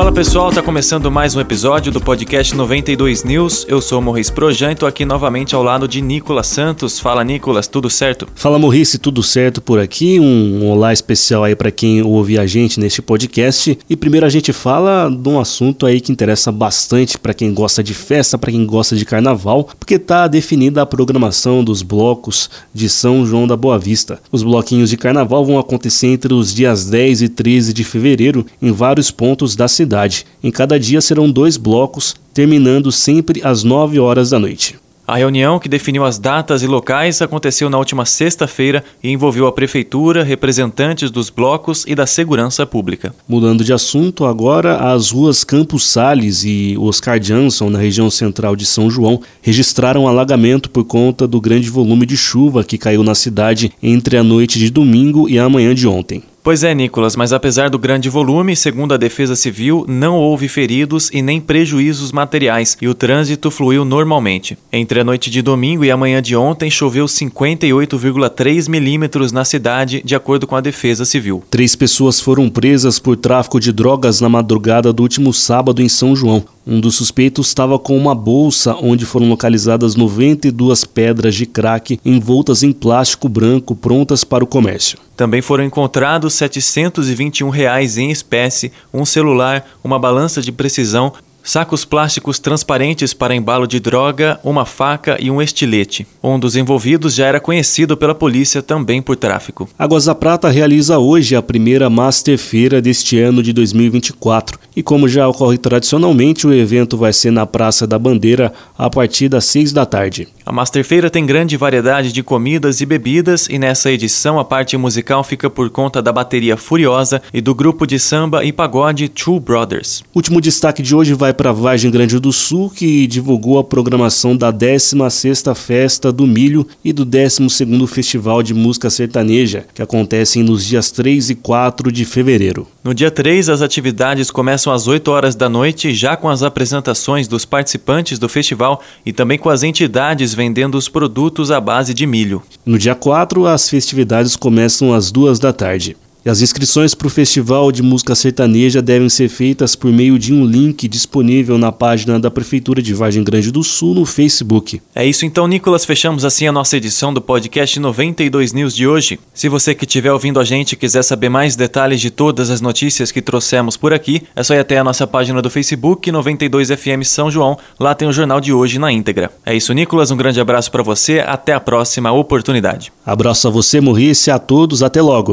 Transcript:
Fala pessoal, tá começando mais um episódio do podcast 92 News. Eu sou o Morris Projan e tô aqui novamente ao lado de Nicolas Santos. Fala Nicolas, tudo certo? Fala Morris, tudo certo por aqui? Um, olá especial aí para quem ouve a gente neste podcast. E primeiro a gente fala de um assunto aí que interessa bastante para quem gosta de festa, para quem gosta de carnaval, porque tá definida a programação dos blocos de São João da Boa Vista. Os bloquinhos de carnaval vão acontecer entre os dias 10 e 13 de fevereiro em vários pontos da cidade cidade. Em cada dia serão dois blocos, terminando sempre às 9 horas da noite. A reunião que definiu as datas e locais aconteceu na última sexta-feira e envolveu a prefeitura, representantes dos blocos e da segurança pública. Mudando de assunto, agora as ruas Campos Sales e Oscar Jansson, na região central de São João, registraram alagamento por conta do grande volume de chuva que caiu na cidade entre a noite de domingo e a manhã de ontem. Pois é, Nicolas, mas apesar do grande volume, segundo a Defesa Civil, não houve feridos e nem prejuízos materiais e o trânsito fluiu normalmente. Entre a noite de domingo e a manhã de ontem, choveu 58,3 milímetros na cidade, de acordo com a Defesa Civil. Três pessoas foram presas por tráfico de drogas na madrugada do último sábado em São João. Um dos suspeitos estava com uma bolsa onde foram localizadas 92 pedras de crack envoltas em plástico branco prontas para o comércio. Também foram encontrados 721 reais em espécie, um celular, uma balança de precisão, Sacos plásticos transparentes para embalo de droga, uma faca e um estilete. Um dos envolvidos já era conhecido pela polícia também por tráfico. Águas da Prata realiza hoje a primeira Master Feira deste ano de 2024. E como já ocorre tradicionalmente, o evento vai ser na Praça da Bandeira a partir das 6 da tarde. A Master Feira tem grande variedade de comidas e bebidas e nessa edição a parte musical fica por conta da bateria Furiosa e do grupo de samba e pagode Two Brothers. Último destaque de hoje vai vai para Vargem Grande do Sul, que divulgou a programação da 16ª Festa do Milho e do 12º Festival de Música Sertaneja, que acontecem nos dias 3 e 4 de fevereiro. No dia 3, as atividades começam às 8 horas da noite, já com as apresentações dos participantes do festival e também com as entidades vendendo os produtos à base de milho. No dia 4, as festividades começam às 2 da tarde. E as inscrições para o Festival de Música Sertaneja devem ser feitas por meio de um link disponível na página da Prefeitura de Vargem Grande do Sul no Facebook. É isso então, Nicolas. Fechamos assim a nossa edição do podcast 92 News de hoje. Se você que estiver ouvindo a gente quiser saber mais detalhes de todas as notícias que trouxemos por aqui, é só ir até a nossa página do Facebook 92FM São João. Lá tem o jornal de hoje na íntegra. É isso, Nicolas. Um grande abraço para você. Até a próxima oportunidade. Abraço a você, Morrice, a todos. Até logo.